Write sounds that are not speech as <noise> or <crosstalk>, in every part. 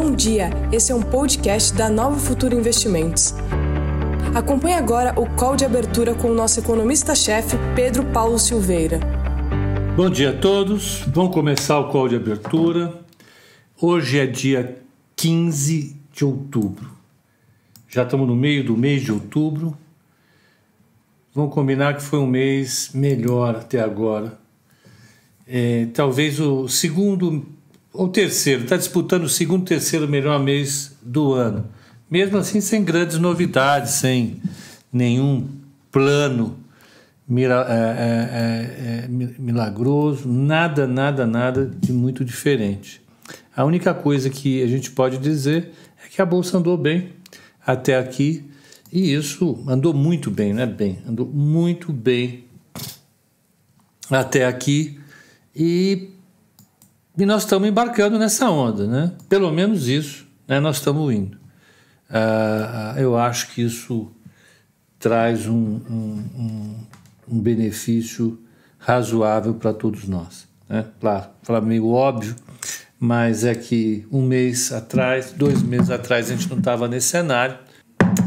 Bom dia, esse é um podcast da Nova Futuro Investimentos. Acompanhe agora o call de abertura com o nosso economista-chefe, Pedro Paulo Silveira. Bom dia a todos, vamos começar o call de abertura. Hoje é dia 15 de outubro. Já estamos no meio do mês de outubro. Vamos combinar que foi um mês melhor até agora. É, talvez o segundo ou terceiro, está disputando o segundo, terceiro melhor mês do ano. Mesmo assim, sem grandes novidades, sem nenhum plano mira, é, é, é, é milagroso, nada, nada, nada de muito diferente. A única coisa que a gente pode dizer é que a bolsa andou bem até aqui e isso andou muito bem, não é bem, andou muito bem até aqui e e nós estamos embarcando nessa onda, né? Pelo menos isso, né? nós estamos indo. Uh, eu acho que isso traz um, um, um, um benefício razoável para todos nós. Né? Claro, falar meio óbvio, mas é que um mês atrás, dois meses atrás, a gente não estava nesse cenário,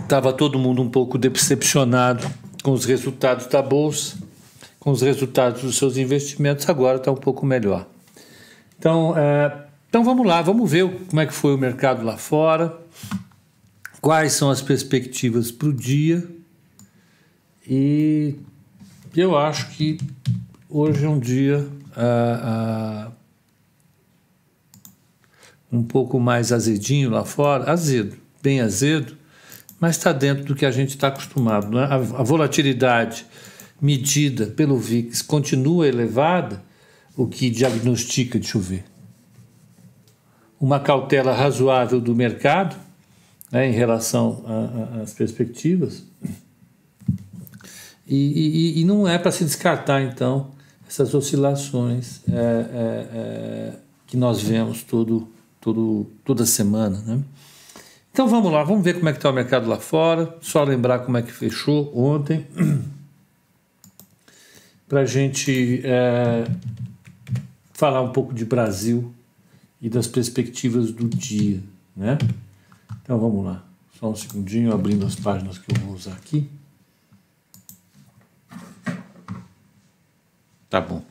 estava todo mundo um pouco decepcionado com os resultados da Bolsa, com os resultados dos seus investimentos, agora está um pouco melhor. Então, é, então vamos lá, vamos ver como é que foi o mercado lá fora, quais são as perspectivas para o dia. E eu acho que hoje é um dia ah, ah, um pouco mais azedinho lá fora, azedo, bem azedo, mas está dentro do que a gente está acostumado. Né? A, a volatilidade medida pelo VIX continua elevada o que diagnostica de chover. Uma cautela razoável do mercado né, em relação às perspectivas. E, e, e, não é para se descartar, então, essas oscilações é, é, é, que nós vemos todo, todo, toda semana. Né? Então vamos lá, vamos ver como é que está o mercado lá fora. Só lembrar como é que fechou ontem. <clears throat> Para a gente é, falar um pouco de Brasil e das perspectivas do dia, né? Então vamos lá. Só um segundinho, abrindo as páginas que eu vou usar aqui. Tá bom.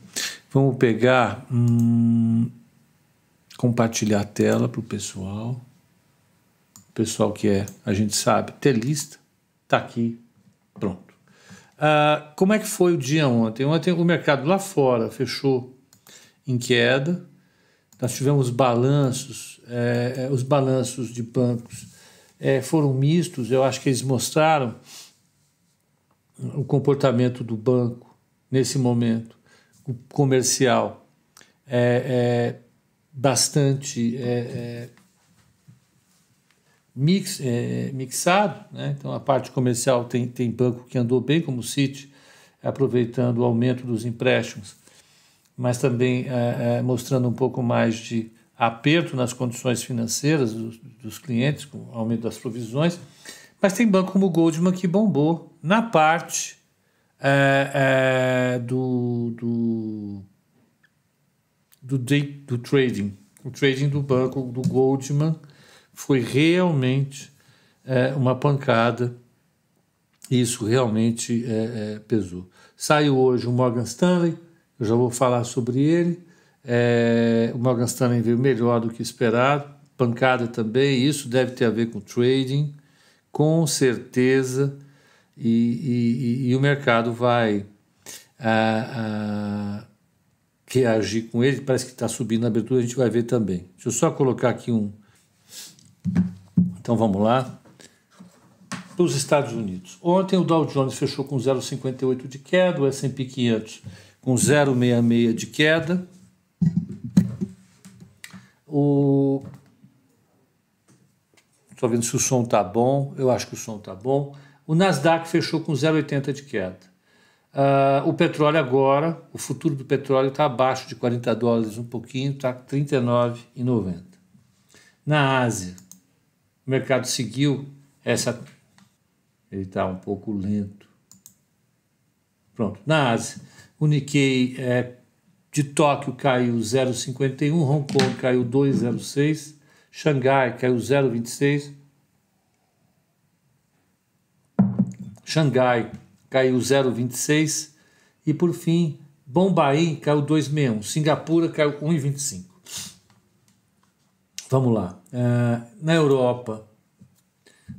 Vamos pegar, hum, compartilhar a tela para o pessoal. O pessoal que é, a gente sabe, telista, tá aqui, pronto. Ah, como é que foi o dia ontem? Ontem o mercado lá fora fechou em queda. Nós tivemos balanços, é, os balanços de bancos é, foram mistos, eu acho que eles mostraram o comportamento do banco nesse momento, o comercial, é, é bastante é, é, mix, é, mixado, né? então a parte comercial tem, tem banco que andou bem, como o Citi, aproveitando o aumento dos empréstimos mas também é, é, mostrando um pouco mais de aperto nas condições financeiras dos, dos, clientes, com aumento das provisões. Mas tem banco como o Goldman que bombou na parte é, é do, do, do, day, do trading. O trading do banco do Goldman foi realmente é, uma pancada. Isso realmente é, pesou. Saiu hoje o Morgan Stanley eu já vou falar sobre ele. É, o Morgan Stanley veio melhor do que esperado, pancada também, isso deve ter a ver com trading, com certeza, e, e, e o mercado vai a, a, reagir com ele, parece que está subindo na abertura, a gente vai ver também. Deixa eu só colocar aqui um. Então vamos lá. Para os Estados Unidos. Ontem o Dow Jones fechou com 0,58 de queda, o S&P 500 com 0,66 de queda. O... Estou vendo se o som está bom, eu acho que o som está bom. O Nasdaq fechou com 0,80 de queda. Uh, o petróleo agora, o futuro do petróleo está abaixo de 40 dólares um pouquinho, está 39,90. Na Ásia, o mercado seguiu essa. Ele está um pouco lento. Pronto. Na Ásia, o Nikkei é, de Tóquio caiu 0,51, Hong Kong caiu 2,06, Xangai caiu 0,26. Xangai caiu 0,26. E por fim, Bombaim caiu 2,61. Singapura caiu 1,25. Vamos lá. Uh, na Europa,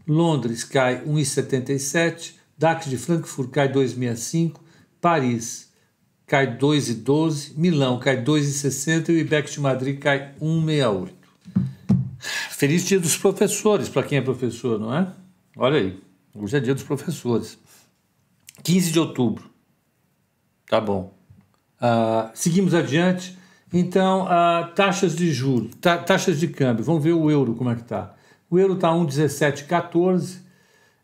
Londres cai 1,77. DAX de Frankfurt cai 2,65. Paris cai 2,12. Milão cai 2,60. E o IBEX de Madrid cai 1,68. Feliz dia dos professores, para quem é professor, não é? Olha aí, hoje é dia dos professores. 15 de outubro. Tá bom. Uh, seguimos adiante. Então, uh, taxas de juros, ta taxas de câmbio. Vamos ver o euro como é que está. O euro está 1,1714.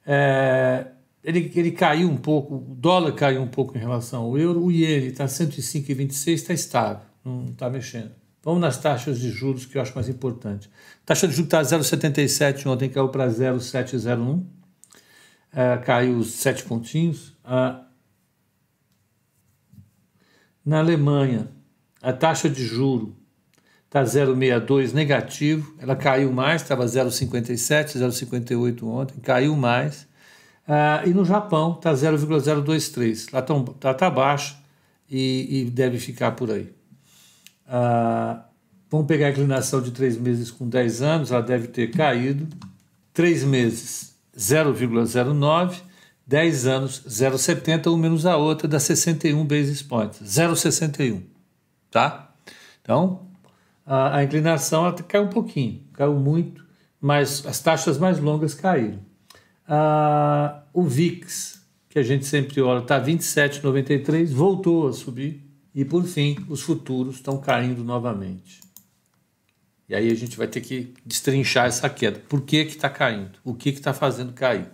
É, ele, ele caiu um pouco, o dólar caiu um pouco em relação ao euro. O iene está 105,26, está estável, não está mexendo. Vamos nas taxas de juros, que eu acho mais importante. Taxa de juros está 0,77, ontem caiu para 0,701. É, caiu 7 pontinhos. Na Alemanha, a taxa de juro está 0,62 negativo, ela caiu mais, estava 0,57, 0,58 ontem, caiu mais. Ah, e no Japão está 0,023, lá está tá baixo e, e, deve ficar por aí. Ah, vamos pegar a inclinação de 3 meses com 10 anos, ela deve ter caído. 3 meses 0,09 10 anos, 0,70, um menos a outra, dá 61 basis points, 0,61, tá? Então, a, a inclinação caiu um pouquinho, caiu muito, mas as taxas mais longas caíram. Ah, o VIX, que a gente sempre olha, está 27,93, voltou a subir, e por fim, os futuros estão caindo novamente. E aí a gente vai ter que destrinchar essa queda. Por que está caindo? O que está fazendo cair?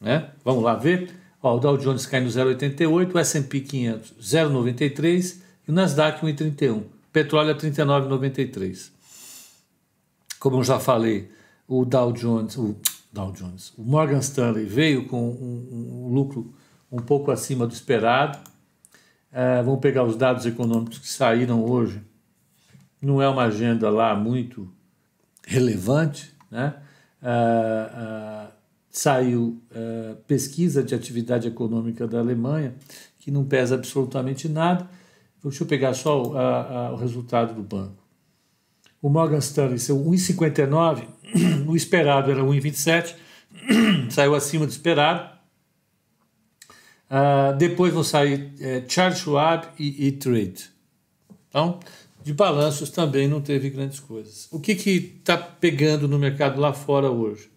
Né? Vamos lá ver. Ó, o Dow Jones cai no 0,88, o S&P 500 0,93 e o Nasdaq 1,31. Petróleo a 39,93. Como eu já falei, o Dow Jones, o Dow Jones, o Morgan Stanley veio com um, um lucro um pouco acima do esperado. É, vamos pegar os dados econômicos que saíram hoje. Não é uma agenda lá muito relevante, né? É, é, saiu uh, pesquisa de atividade econômica da Alemanha, que não pesa absolutamente nada. Deixa eu pegar só a, a, o resultado do banco. O Morgan Stanley saiu 1,59, <clears throat> o esperado era 1,27, <clears throat> saiu acima do esperado. Uh, depois vão sair é, Charles Schwab e E-Trade. Então, de balanços também não teve grandes coisas. O que está pegando no mercado lá fora hoje?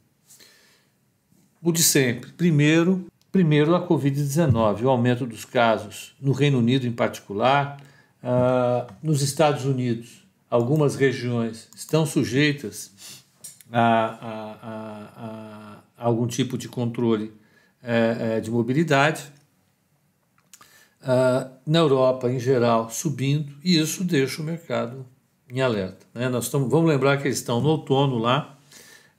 o de sempre. Primeiro, primeiro a Covid-19, o aumento dos casos no Reino Unido em particular, uh, nos Estados Unidos, algumas regiões estão sujeitas a, a, a, a algum tipo de controle uh, de mobilidade. Uh, na Europa, em geral, subindo, e isso deixa o mercado em alerta. Né? Nós estamos, vamos lembrar que eles estão no outono lá.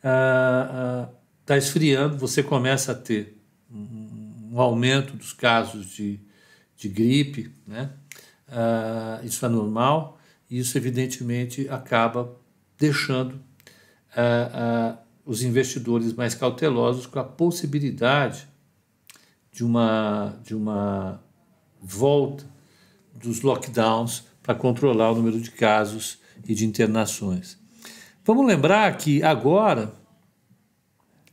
Uh, uh, está esfriando, você começa a ter um, aumento dos casos de, de gripe, né? Isso é normal, isso evidentemente acaba deixando uh, uh, os investidores mais cautelosos com a possibilidade de uma, de uma volta dos lockdowns para controlar o número de casos e de internações. Vamos lembrar que agora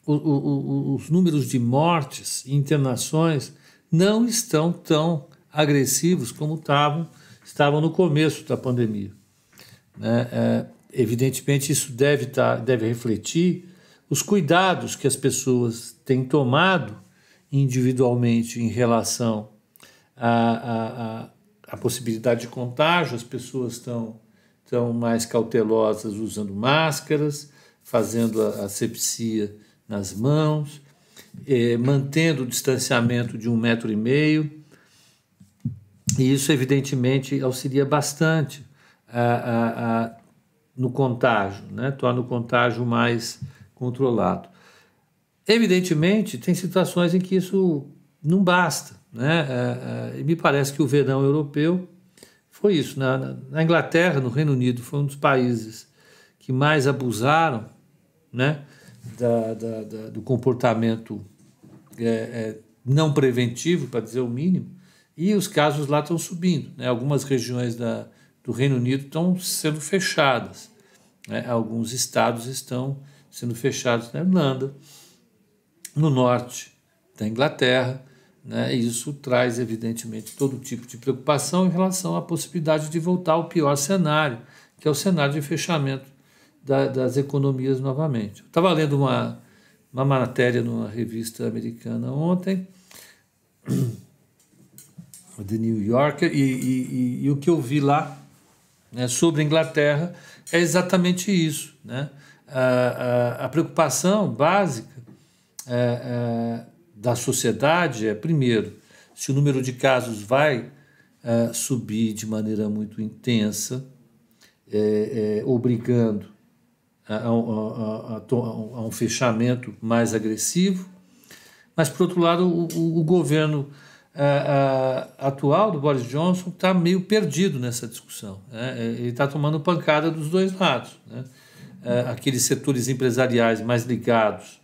o, o, os números de mortes e internações não estão tão agressivos como estavam, estavam no começo da pandemia. Né? É, evidentemente, isso deve, tá, deve refletir os cuidados que as pessoas têm tomado individualmente em relação à, possibilidade de contágio, as pessoas estão, estão mais cautelosas usando máscaras, fazendo a asepsia nas mãos, eh, mantendo o distanciamento de um metro e meio. E isso, evidentemente, auxilia bastante a, a, a, no contágio, né? torna o contágio mais controlado. Evidentemente, tem situações em que isso não basta. Né? E me parece que o verão europeu foi isso. Na, na Inglaterra, no Reino Unido, foi um dos países que mais abusaram né, da, da, da do comportamento é, é, não preventivo, para dizer o mínimo, e os casos lá estão subindo. Né? Algumas regiões da, do Reino Unido estão sendo fechadas, né? alguns estados estão sendo fechados na Irlanda, no norte da Inglaterra, né? e isso traz, evidentemente, todo tipo de preocupação em relação à possibilidade de voltar ao pior cenário, que é o cenário de fechamento da, das economias novamente. Estava lendo uma, uma matéria numa revista americana ontem, The New Yorker, e, e, e, e o que eu vi lá né, sobre a Inglaterra é exatamente isso. Né? A, a, a preocupação básica é, é, da sociedade é, primeiro, se o número de casos vai é, subir de maneira muito intensa, é, é, obrigando a, a, um fechamento mais agressivo, mas, por outro lado, o, o, o governo atual do Boris Johnson está meio perdido nessa discussão. Né? Ele está tomando pancada dos dois lados. Né? aqueles setores empresariais mais ligados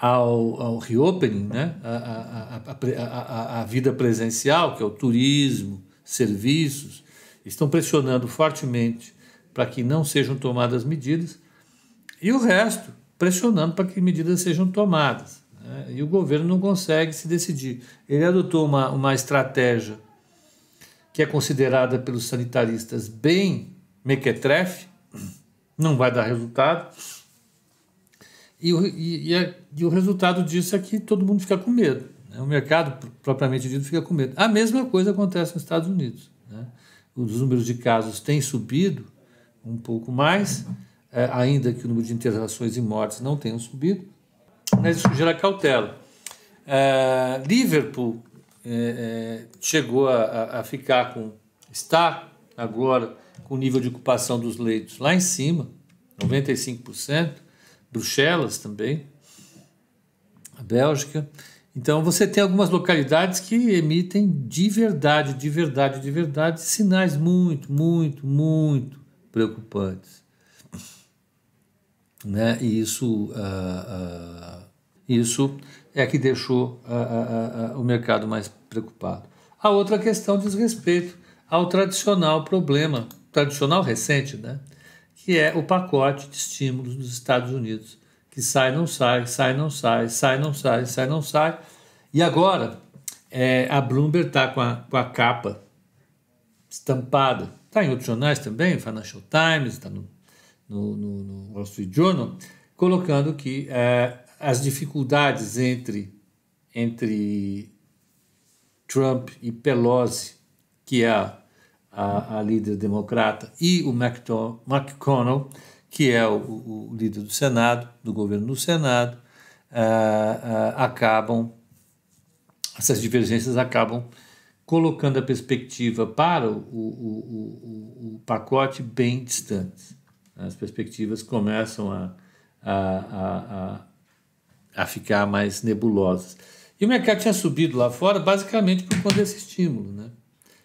ao, ao reopening, né? a, a, a, a, vida presencial, que é o turismo, serviços, estão pressionando fortemente para que não sejam tomadas medidas, e o resto pressionando para que medidas sejam tomadas. Né? E o governo não consegue se decidir. Ele adotou uma, uma estratégia que é considerada pelos sanitaristas bem mequetrefe, não vai dar resultado, e, e, e, e, o resultado disso é que todo mundo fica com medo. Né? O mercado, propriamente dito, fica com medo. A mesma coisa acontece nos Estados Unidos. Né? Os números de casos têm subido um pouco mais, é, ainda que o número de internações e mortes não tenham subido, mas isso gera cautela. É, Liverpool é chegou a, a ficar com. está agora com o nível de ocupação dos leitos lá em cima, 95%. Bruxelas também, a Bélgica. Então você tem algumas localidades que emitem de verdade, de verdade, de verdade, sinais muito, muito, muito preocupantes. Né? E isso, uh, uh, isso é que deixou uh, o mercado mais preocupado. A outra questão diz respeito ao tradicional problema, tradicional recente, né? que é o pacote de estímulos dos Estados Unidos, que sai, não sai, sai, não sai, sai, não sai, sai, não sai. E agora é, a Bloomberg está com, a, com a capa estampada, está em outros jornais também, Financial Times, está no, no, no, no, Wall Street Journal, colocando que é, as dificuldades entre, entre Trump e Pelosi, que é a a, a líder democrata, e o McConnell, que é o, o, líder do Senado, do governo do Senado, uh, acabam, essas divergências acabam colocando a perspectiva para o, o, o pacote bem distante. As perspectivas começam a, a, a, a, ficar mais nebulosas. E o mercado tinha subido lá fora basicamente por conta desse estímulo. Né?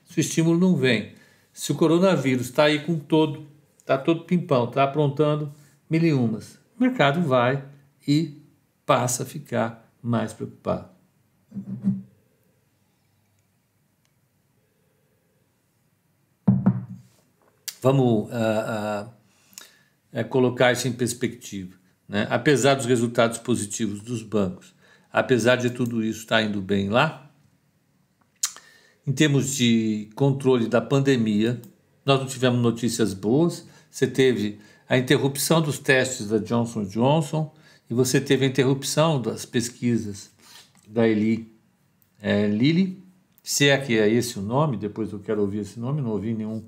Se o estímulo não vem, se o coronavírus está aí com todo, está todo pimpão, está aprontando mil e umas, o mercado vai e passa a ficar mais preocupado. Vamos uh, uh, colocar isso em perspectiva. Né? Apesar dos resultados positivos dos bancos, apesar de tudo isso estar indo bem lá, em termos de controle da pandemia, nós não tivemos notícias boas. Você teve a interrupção dos testes da Johnson Johnson e você teve a interrupção das pesquisas da Eli é, Lilly, se é que é esse o nome, depois eu quero ouvir esse nome, não ouvi nenhum,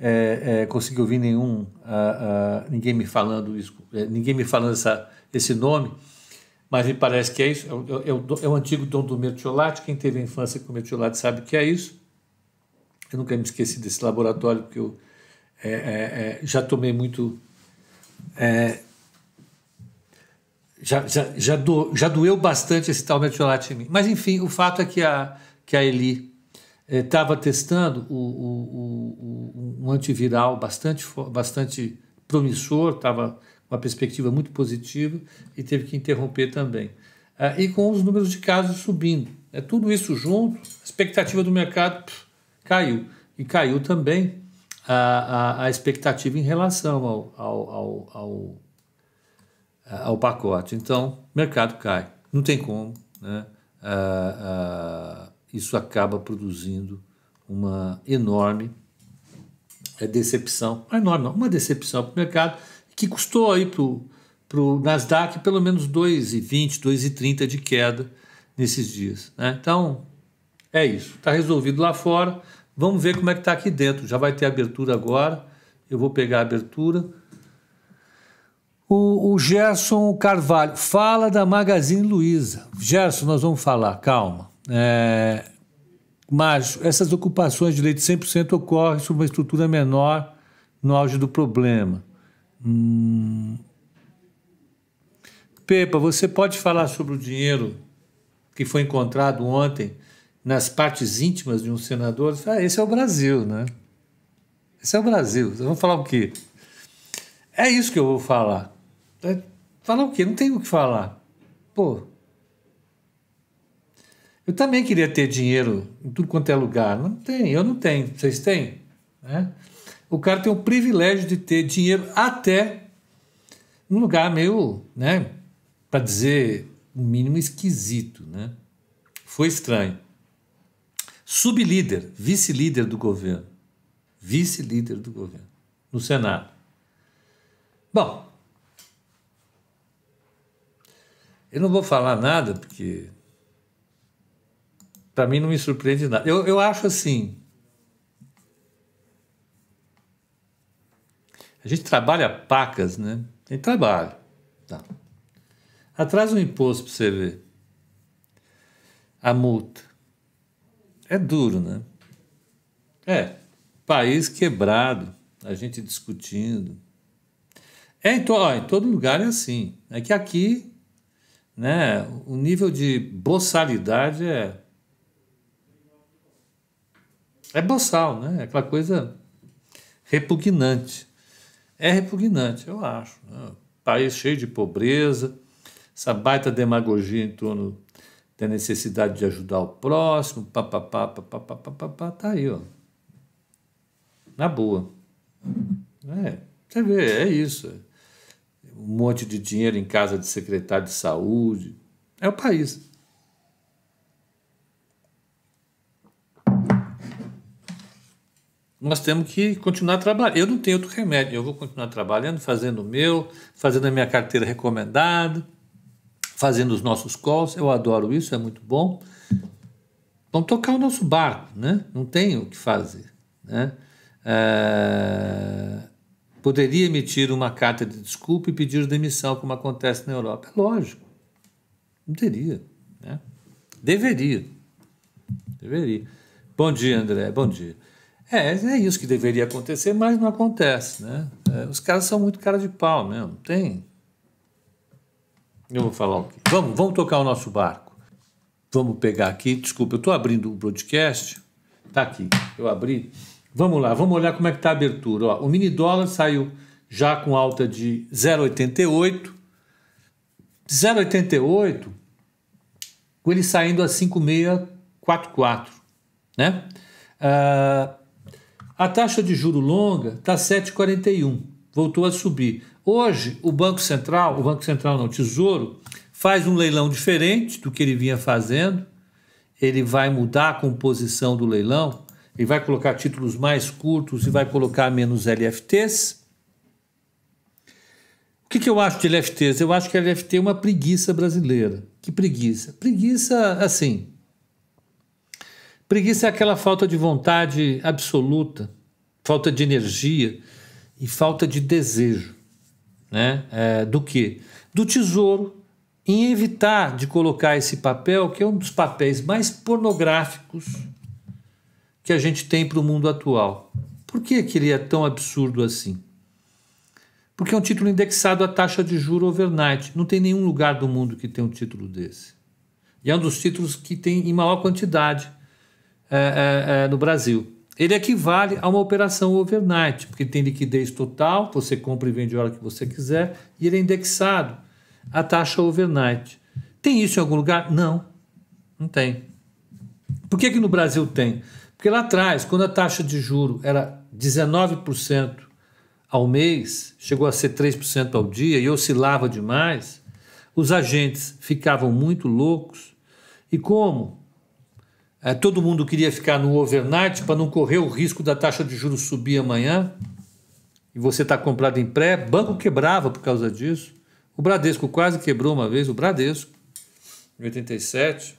é, é, consegui ouvir nenhum, ninguém me falando isso, é, ninguém me falando essa, esse nome, mas me parece que é isso. É o, é é o antigo dom do mertiolate. Quem teve a infância com mertiolate sabe que é isso. Eu nunca me esqueci desse laboratório, porque eu é, é, é já tomei muito. É, já, já, já, do, já doeu bastante esse tal mertiolate em mim. Mas, enfim, o fato é que a, que a Eli estava testando o, o, o, um antiviral bastante, bastante promissor, estava com uma perspectiva muito positiva e teve que interromper também. Ah, e com os números de casos subindo. É tudo isso junto, a expectativa do mercado pff, caiu. E caiu também a, a, a expectativa em relação ao, ao, ao, ao, ao pacote. Então, mercado cai. Não tem como. Né? Ah, ah, isso acaba produzindo uma enorme é, decepção, uma enorme, uma decepção para o mercado, que custou aí para o Nasdaq pelo menos 2,20, 2,30 de queda nesses dias. Né? Então, é isso. Está resolvido lá fora. Vamos ver como é que está aqui dentro. Já vai ter abertura agora. Eu vou pegar a abertura. O, o Gerson Carvalho fala da Magazine Luiza. Gerson, nós vamos falar, calma. É, mas essas ocupações de leite 100% ocorrem sob uma estrutura menor no auge do problema. Hum... Pepa, você pode falar sobre o dinheiro que foi encontrado ontem nas partes íntimas de um senador? Ah, esse é o Brasil, né? Esse é o Brasil. Vamos falar o quê? É isso que eu vou falar. É, falar o quê? Não tem o que falar. Pô, eu também queria ter dinheiro em tudo quanto é lugar. Não tem, eu não tenho. Vocês têm? Né? O cara tem o privilégio de ter dinheiro até num lugar meio, né, para dizer o mínimo esquisito, né? Foi estranho. Sublíder, vice-líder do governo. Vice-líder do governo no Senado. Bom, eu não vou falar nada porque para mim não me surpreende nada. Eu, eu acho assim. A gente trabalha pacas, né? Tem trabalho. Tá. Atrás um imposto para você ver. A multa. É duro, né? É. País quebrado, a gente discutindo. É em, to, ó, em todo lugar é assim. É que aqui, né, o nível de boçalidade é é boçal, né? É aquela coisa repugnante. É repugnante, eu acho. Né? País cheio de pobreza, essa baita demagogia em torno da necessidade de ajudar o próximo, papapá, papapá, papapá, tá aí, ó. Na boa. É, você vê, é isso. Um monte de dinheiro em casa de secretário de saúde. É o país. Nós temos que continuar trabalhando. Eu não tenho outro remédio, eu vou continuar trabalhando, fazendo o meu, fazendo a minha carteira recomendada, fazendo os nossos calls. Eu adoro isso, é muito bom. Vamos tocar o nosso barco, né? Não tem o que fazer, né? É... Poderia emitir uma carta de desculpa e pedir demissão, como acontece na Europa. É lógico. Não teria, né? Deveria. Deveria. Bom dia, André. Bom dia. É, é isso que deveria acontecer, mas não acontece, né? É, os caras são muito cara de pau mesmo, tem. Eu vou falar o quê? Vamos, vamos tocar o nosso barco. Vamos pegar aqui, desculpa, eu estou abrindo o broadcast, tá aqui, eu abri. Vamos lá, vamos olhar como é que está a abertura. Ó, o mini dólar saiu já com alta de 0,88. 0,88, com ele saindo a 5,644, né? Uh, a taxa de juro longa está 7,41, voltou a subir. Hoje, o Banco Central, o Banco Central não, o Tesouro, faz um leilão diferente do que ele vinha fazendo. Ele vai mudar a composição do leilão, ele vai colocar títulos mais curtos e vai colocar menos LFTs. O que, que eu acho de LFTs? Eu acho que a LFT é uma preguiça brasileira. Que preguiça? Preguiça, assim, Preguiça é aquela falta de vontade absoluta, falta de energia e falta de desejo. Né? É, do que? Do tesouro, em evitar de colocar esse papel, que é um dos papéis mais pornográficos que a gente tem para o mundo atual. Por que, que ele é tão absurdo assim? Porque é um título indexado à taxa de juro overnight. Não tem nenhum lugar do mundo que tenha um título desse. E é um dos títulos que tem em maior quantidade é, é, é, no Brasil. Ele equivale a uma operação overnight, porque tem liquidez total, você compra e vende a hora que você quiser, e ele é indexado à taxa overnight. Tem isso em algum lugar? Não, não tem. Por que, que no Brasil tem? Porque lá atrás, quando a taxa de juro era 19% ao mês, chegou a ser 3% ao dia e oscilava demais, os agentes ficavam muito loucos. E como todo mundo queria ficar no overnight para não correr o risco da taxa de juros subir amanhã, e você está comprado em pré, banco quebrava por causa disso. O Bradesco quase quebrou uma vez, o Bradesco, em 87.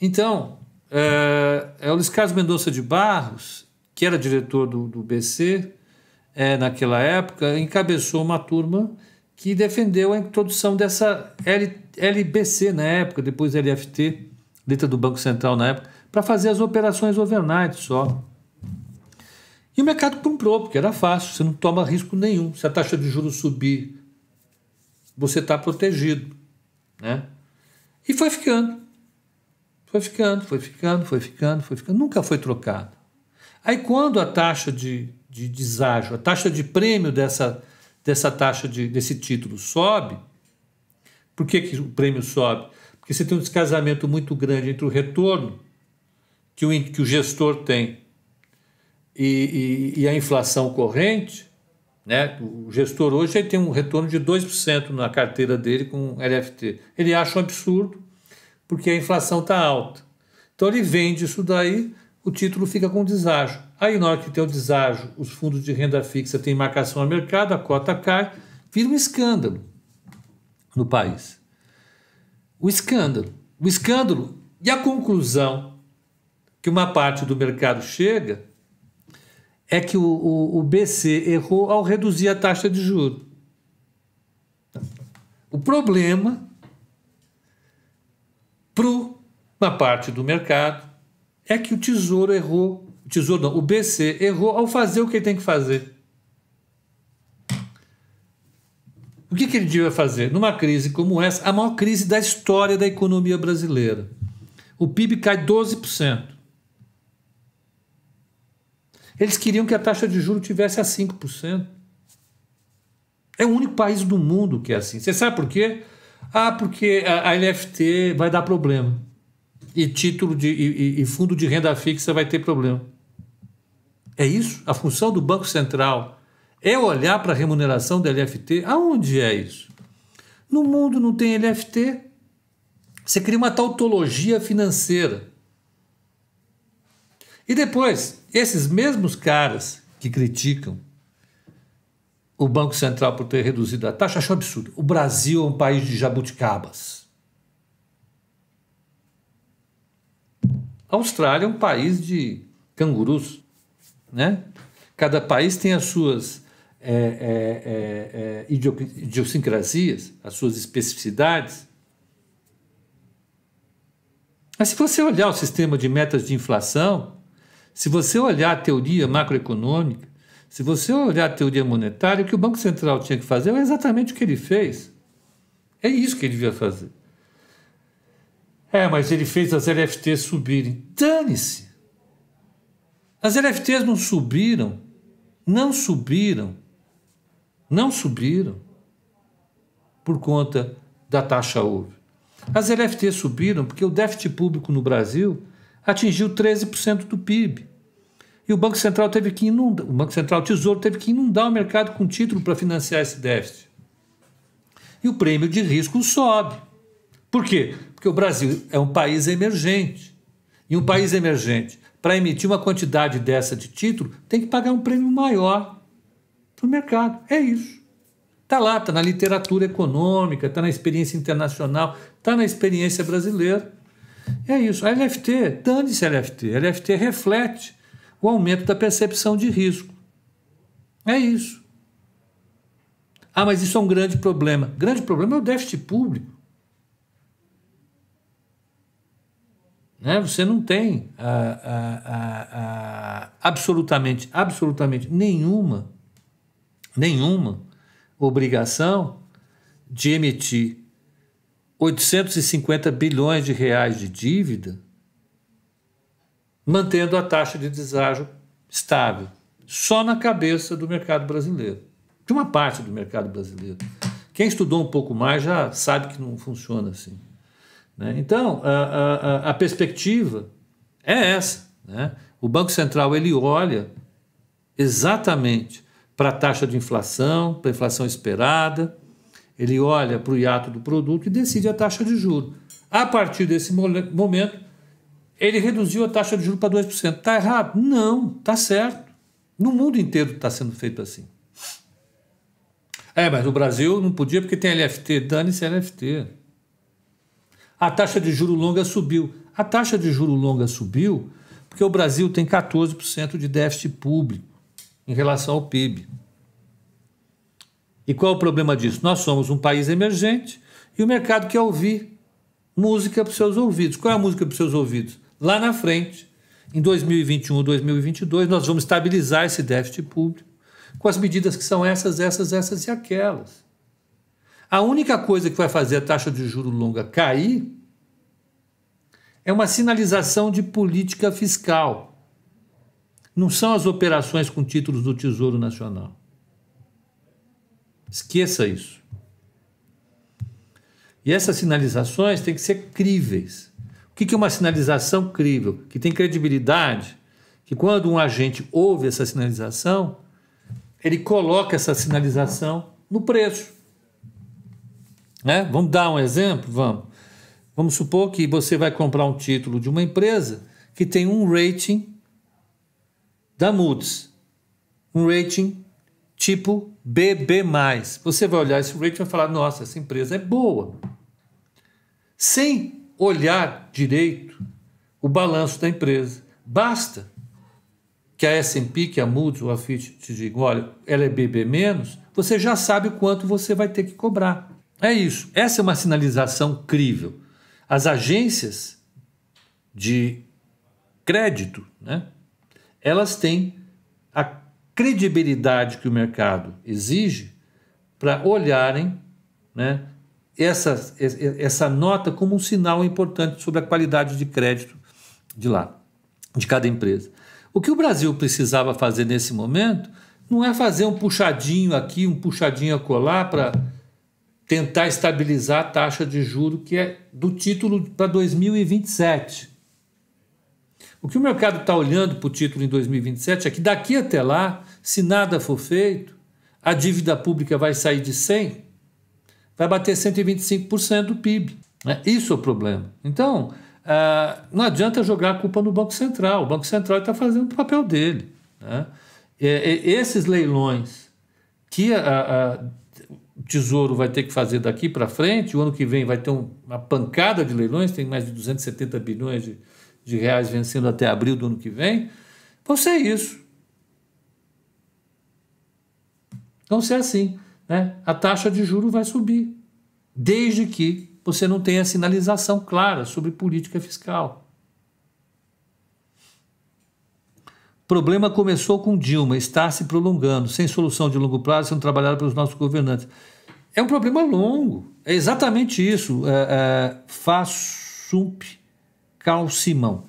Então, é, é o Luiz Carlos Mendonça de Barros que era diretor do, do BC é, naquela época, encabeçou uma turma que defendeu a introdução dessa LBC na época, depois LFT, letra do Banco Central na época, para fazer as operações overnight só. E o mercado comprou, porque era fácil, você não toma risco nenhum. Se a taxa de juros subir, você está protegido. Né? E foi ficando. Foi ficando, foi ficando, foi ficando, foi ficando. Nunca foi trocado. Aí, quando a taxa de, de deságio, a taxa de prêmio dessa, dessa taxa de, desse título sobe, por que, que o prêmio sobe? Porque você tem um descasamento muito grande entre o retorno que o, que o gestor tem e, e, e a inflação corrente. Né? O gestor hoje tem um retorno de 2% na carteira dele com LFT. Ele acha um absurdo porque a inflação está alta. Então ele vende isso daí o título fica com deságio. Aí, na hora que tem o deságio, os fundos de renda fixa têm marcação a mercado, a cota cai, vira um escândalo no país. O escândalo. O escândalo e a conclusão que uma parte do mercado chega é que o, o, o BC errou ao reduzir a taxa de juros. O problema para uma parte do mercado é que o Tesouro errou, o Tesouro não, o BC errou ao fazer o que ele tem que fazer. O que, que ele devia fazer? Numa crise como essa, a maior crise da história da economia brasileira. O PIB cai 12%. Eles queriam que a taxa de juros tivesse a 5%. É o único país do mundo que é assim. Você sabe por quê? Ah, porque a LFT vai dar problema e título de, e, e fundo de renda fixa vai ter problema. É isso? A função do Banco Central é olhar para a remuneração da LFT? Aonde é isso? No mundo não tem LFT. Você cria uma tautologia financeira. E depois, esses mesmos caras que criticam o Banco Central por ter reduzido a taxa acham absurdo. O Brasil é um país de jabuticabas. A Austrália é um país de cangurus, né? Cada país tem as suas é, é, é, é idiosincrasias, as suas especificidades. Mas se você olhar o sistema de metas de inflação, se você olhar a teoria macroeconômica, se você olhar a teoria monetária, o que o Banco Central tinha que fazer é exatamente o que ele fez. É isso que ele devia fazer. É, mas ele fez as LFTs subirem. Dane-se! As LFTs não subiram, não subiram, não subiram por conta da taxa over. As LFTs subiram porque o déficit público no Brasil atingiu 13% do PIB. E o Banco Central teve que inundar, o Banco Central o Tesouro teve que inundar o mercado com título para financiar esse déficit. E o prêmio de risco sobe. Por quê? Porque o Brasil é um país emergente. E um país emergente, para emitir uma quantidade dessa de título, tem que pagar um prêmio maior para o mercado. É isso. Está lá, está na literatura econômica, está na experiência internacional, está na experiência brasileira. É isso. A LFT, dane-se a LFT. A LFT reflete o aumento da percepção de risco. É isso. Ah, mas isso é um grande problema. Grande problema é o déficit público. Né? Você não tem ah, ah, ah, absolutamente, absolutamente nenhuma, nenhuma obrigação de emitir 850 bilhões de reais de dívida, mantendo a taxa de deságio estável, só na cabeça do mercado brasileiro, de uma parte do mercado brasileiro. Quem estudou um pouco mais já sabe que não funciona assim. Né? Então, a, a, a, perspectiva é essa. Né? O Banco Central ele olha exatamente para a taxa de inflação, para a inflação esperada, ele olha para o hiato do produto e decide a taxa de juros. A partir desse momento, ele reduziu a taxa de juros para 2%. Está errado? Não, está certo. No mundo inteiro está sendo feito assim. É, mas no Brasil não podia porque tem LFT. Dane-se LFT. A taxa de juro longa subiu. A taxa de juro longa subiu porque o Brasil tem 14% de déficit público em relação ao PIB. E qual é o problema disso? Nós somos um país emergente e o mercado quer ouvir música para os seus ouvidos. Qual é a música para os seus ouvidos? Lá na frente, em 2021 2022, nós vamos estabilizar esse déficit público com as medidas que são essas, essas, essas e aquelas. A única coisa que vai fazer a taxa de juro longa cair é uma sinalização de política fiscal. Não são as operações com títulos do Tesouro Nacional. Esqueça isso. E essas sinalizações têm que ser críveis. O que é uma sinalização crível? Que tem credibilidade, que quando um agente ouve essa sinalização, ele coloca essa sinalização no preço. Né? Vamos dar um exemplo? Vamos. Vamos supor que você vai comprar um título de uma empresa que tem um rating da Moody's, um rating tipo BB+. Você vai olhar esse rating e vai falar: nossa, essa empresa é boa. Sem olhar direito o balanço da empresa. Basta que a S&P, que a Moody's ou a Fitch te digam, olha, ela é BB-, você já sabe o quanto você vai ter que cobrar. É isso. Essa é uma sinalização crível. As agências de crédito, né, elas têm a credibilidade que o mercado exige para olharem né, essa, essa nota como um sinal importante sobre a qualidade de crédito de lá, de cada empresa. O que o Brasil precisava fazer nesse momento não é fazer um puxadinho aqui, um puxadinho acolá para tentar estabilizar a taxa de juro que é do título para 2027. O que o mercado está olhando para o título em 2027 é que daqui até lá, se nada for feito, a dívida pública vai sair de 100, vai bater 125% do PIB. Né? Isso é o problema. Então, ah, não adianta jogar a culpa no Banco Central. O Banco Central está fazendo o papel dele. Né? esses leilões que a, a, o Tesouro vai ter que fazer daqui para frente, o ano que vem vai ter um, uma pancada de leilões, tem mais de 270 bilhões de, de reais vencendo até abril do ano que vem, vão ser isso. Vão ser assim. Né? A taxa de juro vai subir, desde que você não tenha sinalização clara sobre política fiscal. O problema começou com Dilma, está se prolongando, sem solução de longo prazo, sendo trabalhado pelos nossos governantes. É um problema longo. É exatamente isso. É, é, calcimão,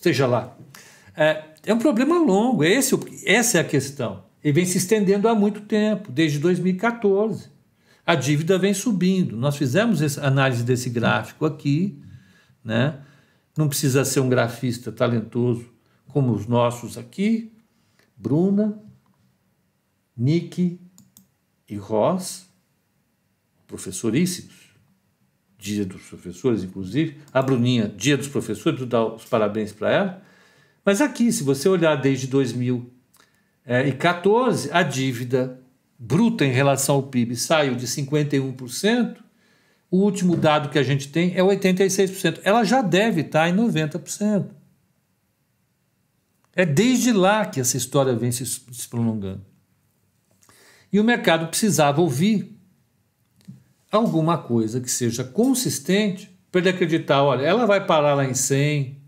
seja lá. É, é um problema longo, esse, essa é a questão. E vem se estendendo há muito tempo, desde 2014. A dívida vem subindo. Nós fizemos essa análise desse gráfico aqui, né? Não precisa ser um grafista talentoso como os nossos aqui, Bruna, Nick e Ross, professoríssimos, dia dos professores, inclusive. A Bruninha, dia dos professores, tu dar os parabéns para ela. Mas aqui, se você olhar desde 2014, a dívida bruta em relação ao PIB saiu de 51%, o último dado que a gente tem é 86%. Ela já deve estar em 90%. É desde lá que essa história vem se, se prolongando. E o mercado precisava ouvir alguma coisa que seja consistente para ele acreditar, olha, ela vai parar lá em 100,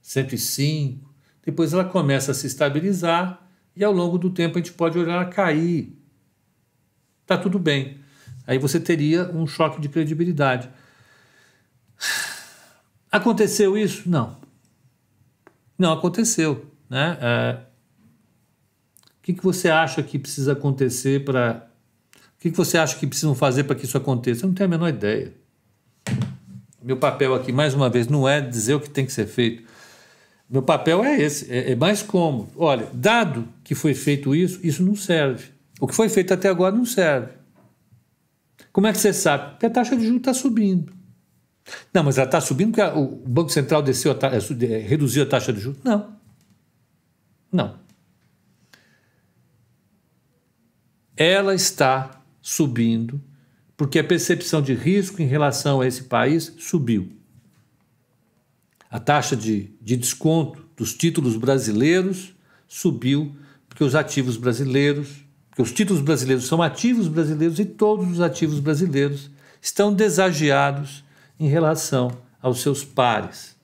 105, depois ela começa a se estabilizar e ao longo do tempo a gente pode olhar ela cair. Tá tudo bem. Aí você teria um choque de credibilidade. Aconteceu isso? Não. Não aconteceu. Né? É... O que, que você acha que precisa acontecer para. O que, você acha que precisam fazer para que isso aconteça? Eu não tenho a menor ideia. Meu papel aqui, mais uma vez, não é dizer o que tem que ser feito. Meu papel é esse, é, é mais como. Olha, dado que foi feito isso, isso não serve. O que foi feito até agora não serve. Como é que você sabe? Porque a taxa de juros está subindo. Não, mas ela está subindo porque o Banco Central desceu a eh, reduziu a taxa de juros? Não. Não. Ela está subindo porque a percepção de risco em relação a esse país subiu. A taxa de, de desconto dos títulos brasileiros subiu porque os ativos brasileiros, porque os títulos brasileiros são ativos brasileiros e todos os ativos brasileiros estão desagiados em relação aos seus pares.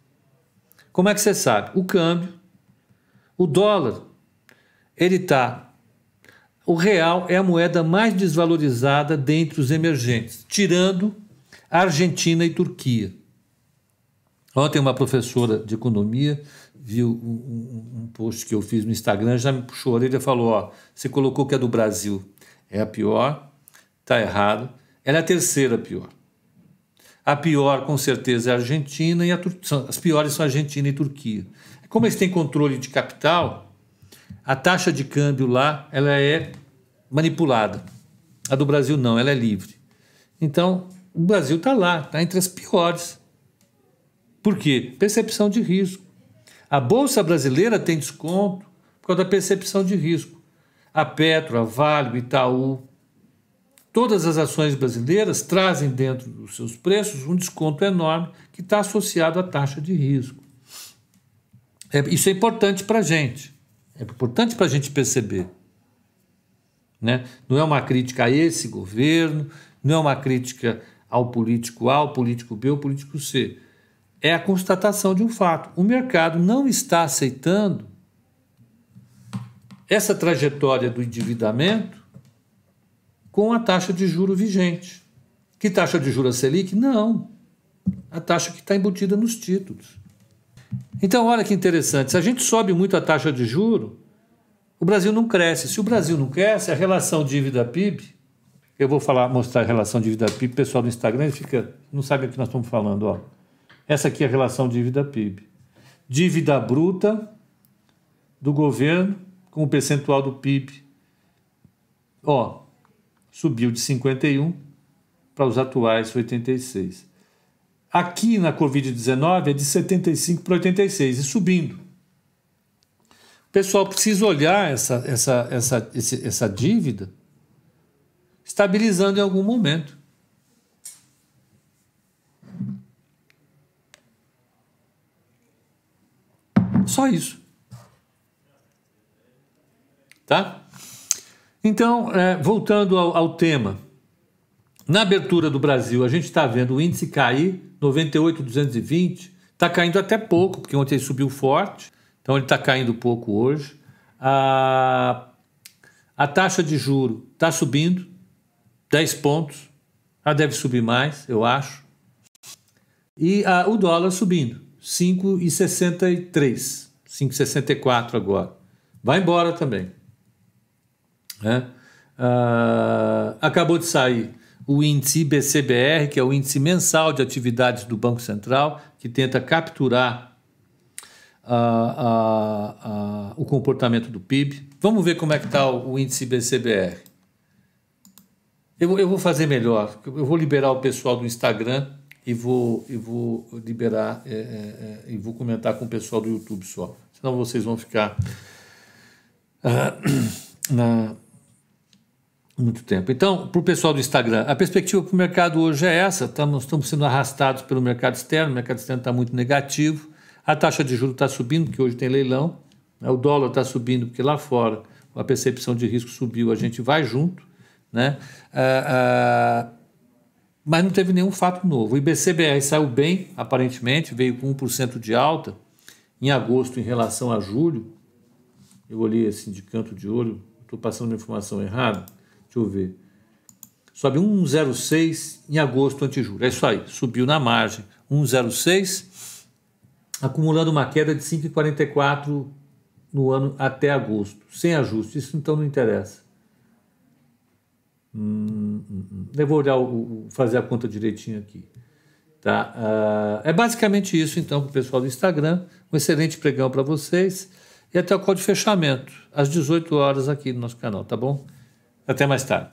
Como é que você sabe? O câmbio, o dólar, ele está. O real é a moeda mais desvalorizada dentre os emergentes, tirando a Argentina e Turquia. Ontem, uma professora de economia viu um, um, um, post que eu fiz no Instagram, já me puxou a orelha e falou: Ó, você colocou que a do Brasil é a pior, tá errado, ela é a terceira pior. A pior, com certeza, é a Argentina e a Tur... as piores são a Argentina e a Turquia. Como eles têm controle de capital, a taxa de câmbio lá ela é manipulada. A do Brasil não, ela é livre. Então, o Brasil está lá, está entre as piores. Por quê? Percepção de risco. A Bolsa Brasileira tem desconto por causa da percepção de risco. A Petro, a Vale, o Itaú, Todas as ações brasileiras trazem dentro dos seus preços um desconto enorme que está associado à taxa de risco. É, isso é importante para a gente. É importante para a gente perceber. Né? Não é uma crítica a esse governo, não é uma crítica ao político A, ao político B, ao político C. É a constatação de um fato. O mercado não está aceitando essa trajetória do endividamento com a taxa de juro vigente. Que taxa de juros Selic? Não. A taxa que está embutida nos títulos. Então, olha que interessante. Se a gente sobe muito a taxa de juro, o Brasil não cresce. Se o Brasil não cresce, a relação dívida-PIB, eu vou falar, mostrar a relação dívida-PIB, pessoal do Instagram fica, não sabe o que nós estamos falando. Ó. Essa aqui é a relação dívida-PIB. Dívida bruta do governo com o percentual do PIB. Ó, subiu de 51 para os atuais 86. Aqui na Covid-19 é de 75 para 86 e subindo. O pessoal precisa olhar essa, essa, essa, essa dívida estabilizando em algum momento. Só isso. Tá? Então, é, voltando ao, ao, tema, na abertura do Brasil, a gente está vendo o índice cair, 98,220, está caindo até pouco, porque ontem subiu forte, então ele está caindo pouco hoje. A, a taxa de juro está subindo, 10 pontos, ela deve subir mais, eu acho. E a, o dólar subindo, 5,63, 5,64 agora. Vai embora também. Uh, acabou de sair o índice IBCBR, que é o índice mensal de atividades do Banco Central, que tenta capturar uh, uh, o comportamento do PIB. Vamos ver como é que está o, índice IBCBR. Eu, eu, vou fazer melhor. Eu vou liberar o pessoal do Instagram e vou, e vou liberar é, é, é, e vou comentar com o pessoal do YouTube só. Senão vocês vão ficar <clears throat> na, muito tempo. Então, para o pessoal do Instagram, a perspectiva para o mercado hoje é essa: estamos, estamos sendo arrastados pelo mercado externo, o mercado externo está muito negativo, a taxa de juros está subindo, porque hoje tem leilão, né? o dólar está subindo, porque lá fora a percepção de risco subiu, a gente vai junto, né? Ah, ah, mas não teve nenhum fato novo. O IBCBR saiu bem, aparentemente, veio com 1% de alta em agosto em relação a julho. Eu olhei assim de canto de olho, estou passando informação errada Deixa eu ver. Sobe 1,06 em agosto antijuro. É isso aí, subiu na margem. 1,06 acumulando uma queda de 5,44 no ano até agosto, sem ajuste. Isso então não interessa. Hum, hum, hum. Eu vou olhar fazer a conta direitinho aqui. Tá? Uh, é basicamente isso, então, para o pessoal do Instagram. Um excelente pregão para vocês. E até o call de fechamento, às 18 horas aqui no nosso canal, tá bom? Até mais tarde.